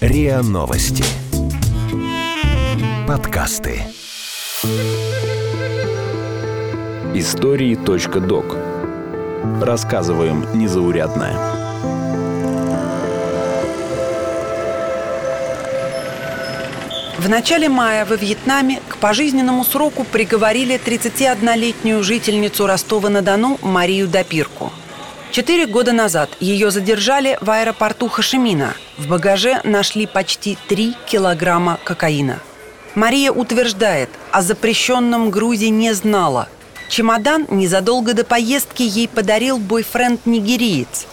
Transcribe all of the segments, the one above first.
РИА Новости. Подкасты. Истории.док. Рассказываем незаурядное. В начале мая во Вьетнаме к пожизненному сроку приговорили 31-летнюю жительницу Ростова-на-Дону Марию Допирку. Четыре года назад ее задержали в аэропорту Хашимина. В багаже нашли почти 3 килограмма кокаина. Мария утверждает, о запрещенном грузе не знала. Чемодан незадолго до поездки ей подарил бойфренд-нигериец.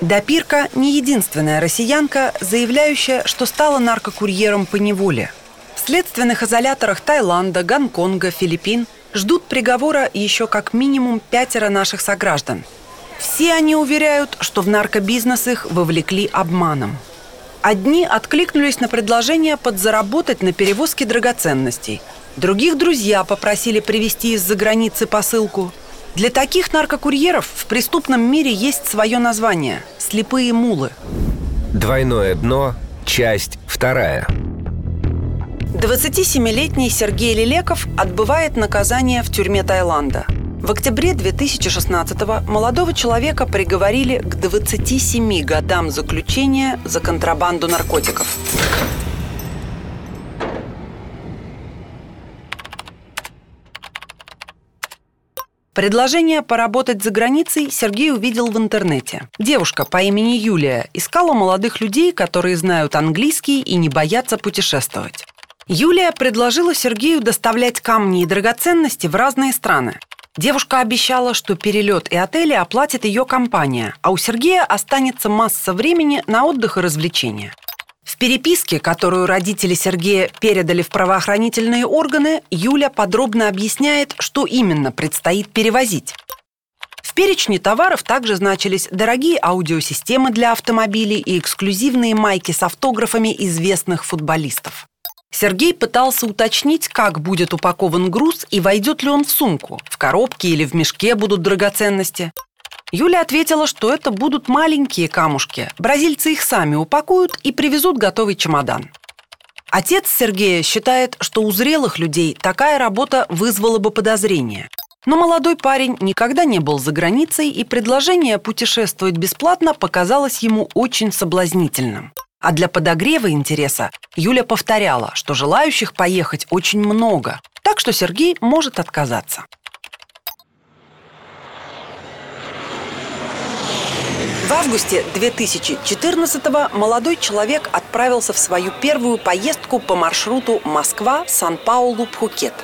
Допирка не единственная россиянка, заявляющая, что стала наркокурьером по неволе. В следственных изоляторах Таиланда, Гонконга, Филиппин ждут приговора еще как минимум пятеро наших сограждан. Все они уверяют, что в наркобизнес их вовлекли обманом. Одни откликнулись на предложение подзаработать на перевозке драгоценностей. Других друзья попросили привезти из-за границы посылку. Для таких наркокурьеров в преступном мире есть свое название – слепые мулы. Двойное дно. Часть вторая. 27-летний Сергей Лилеков отбывает наказание в тюрьме Таиланда. В октябре 2016-го молодого человека приговорили к 27 годам заключения за контрабанду наркотиков. Предложение поработать за границей Сергей увидел в интернете. Девушка по имени Юлия искала молодых людей, которые знают английский и не боятся путешествовать. Юлия предложила Сергею доставлять камни и драгоценности в разные страны. Девушка обещала, что перелет и отели оплатит ее компания, а у Сергея останется масса времени на отдых и развлечения. В переписке, которую родители Сергея передали в правоохранительные органы, Юля подробно объясняет, что именно предстоит перевозить. В перечне товаров также значились дорогие аудиосистемы для автомобилей и эксклюзивные майки с автографами известных футболистов. Сергей пытался уточнить, как будет упакован груз и войдет ли он в сумку. В коробке или в мешке будут драгоценности. Юля ответила, что это будут маленькие камушки. Бразильцы их сами упакуют и привезут готовый чемодан. Отец Сергея считает, что у зрелых людей такая работа вызвала бы подозрение. Но молодой парень никогда не был за границей, и предложение путешествовать бесплатно показалось ему очень соблазнительным. А для подогрева интереса Юля повторяла, что желающих поехать очень много, так что Сергей может отказаться. В августе 2014-го молодой человек отправился в свою первую поездку по маршруту Москва-Сан-Паулу-Пхукет.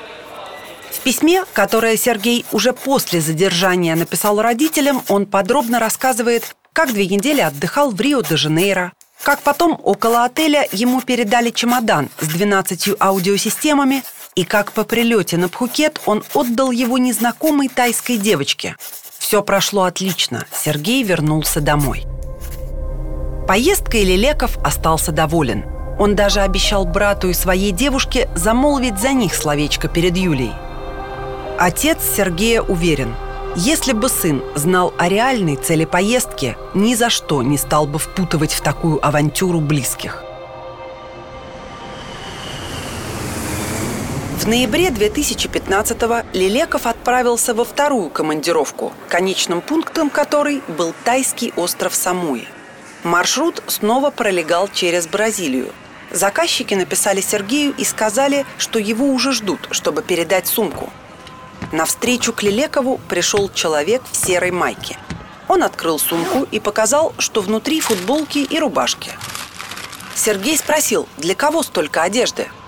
В письме, которое Сергей уже после задержания написал родителям, он подробно рассказывает, как две недели отдыхал в Рио-де-Жанейро, как потом около отеля ему передали чемодан с 12 аудиосистемами и как по прилете на Пхукет он отдал его незнакомой тайской девочке – все прошло отлично. Сергей вернулся домой. Поездкой Лелеков остался доволен. Он даже обещал брату и своей девушке замолвить за них словечко перед Юлей. Отец Сергея уверен, если бы сын знал о реальной цели поездки, ни за что не стал бы впутывать в такую авантюру близких. В ноябре 2015-го Лилеков отправился во вторую командировку, конечным пунктом которой был тайский остров Самуи. Маршрут снова пролегал через Бразилию. Заказчики написали Сергею и сказали, что его уже ждут, чтобы передать сумку. На встречу к Лилекову пришел человек в серой майке. Он открыл сумку и показал, что внутри футболки и рубашки. Сергей спросил, для кого столько одежды –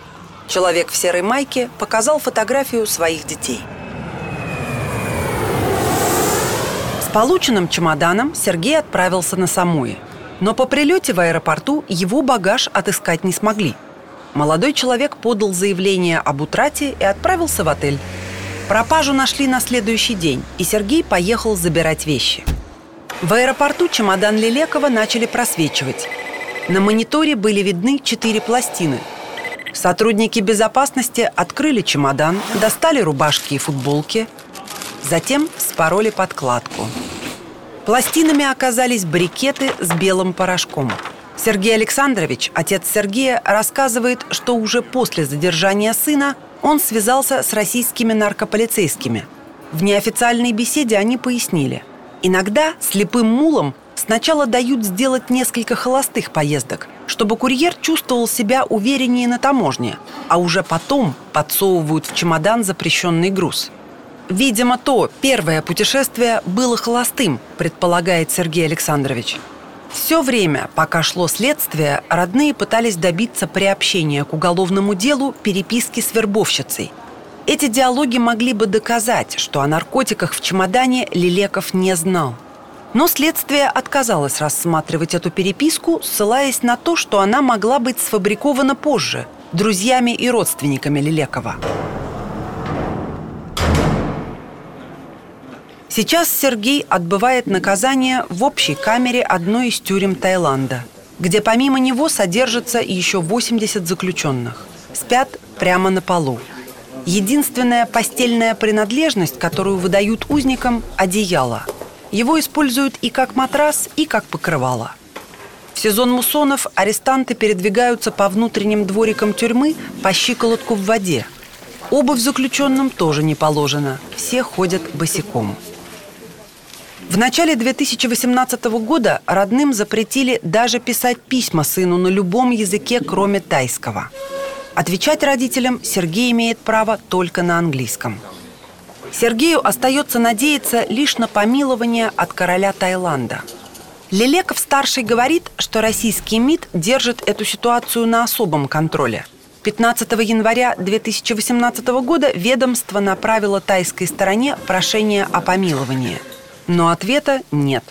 Человек в серой майке показал фотографию своих детей. С полученным чемоданом Сергей отправился на Самуи. Но по прилете в аэропорту его багаж отыскать не смогли. Молодой человек подал заявление об утрате и отправился в отель. Пропажу нашли на следующий день, и Сергей поехал забирать вещи. В аэропорту чемодан Лелекова начали просвечивать. На мониторе были видны четыре пластины – Сотрудники безопасности открыли чемодан, достали рубашки и футболки, затем спороли подкладку. Пластинами оказались брикеты с белым порошком. Сергей Александрович, отец Сергея, рассказывает, что уже после задержания сына он связался с российскими наркополицейскими. В неофициальной беседе они пояснили. Иногда слепым мулам сначала дают сделать несколько холостых поездок, чтобы курьер чувствовал себя увереннее на таможне, а уже потом подсовывают в чемодан запрещенный груз. Видимо, то первое путешествие было холостым, предполагает Сергей Александрович. Все время, пока шло следствие, родные пытались добиться приобщения к уголовному делу переписки с вербовщицей. Эти диалоги могли бы доказать, что о наркотиках в чемодане Лилеков не знал. Но следствие отказалось рассматривать эту переписку, ссылаясь на то, что она могла быть сфабрикована позже, друзьями и родственниками Лилекова. Сейчас Сергей отбывает наказание в общей камере одной из тюрем Таиланда, где помимо него содержится еще 80 заключенных. Спят прямо на полу. Единственная постельная принадлежность, которую выдают узникам – одеяло. Его используют и как матрас, и как покрывало. В сезон муссонов арестанты передвигаются по внутренним дворикам тюрьмы по щиколотку в воде. Обувь заключенным тоже не положено. Все ходят босиком. В начале 2018 года родным запретили даже писать письма сыну на любом языке, кроме тайского. Отвечать родителям Сергей имеет право только на английском. Сергею остается надеяться лишь на помилование от короля Таиланда. Лелеков-старший говорит, что российский МИД держит эту ситуацию на особом контроле. 15 января 2018 года ведомство направило тайской стороне прошение о помиловании – но ответа нет.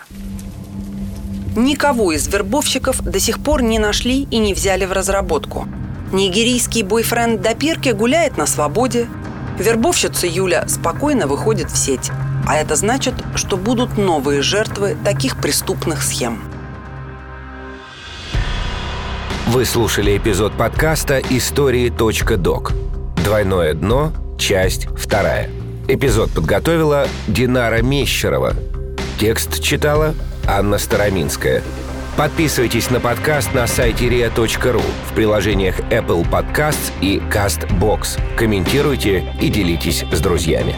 Никого из вербовщиков до сих пор не нашли и не взяли в разработку. Нигерийский бойфренд Допирки гуляет на свободе. Вербовщица Юля спокойно выходит в сеть. А это значит, что будут новые жертвы таких преступных схем. Вы слушали эпизод подкаста «Истории.док». Двойное дно, часть вторая. Эпизод подготовила Динара Мещерова. Текст читала Анна Староминская. Подписывайтесь на подкаст на сайте ria.ru в приложениях Apple Podcasts и CastBox. Комментируйте и делитесь с друзьями.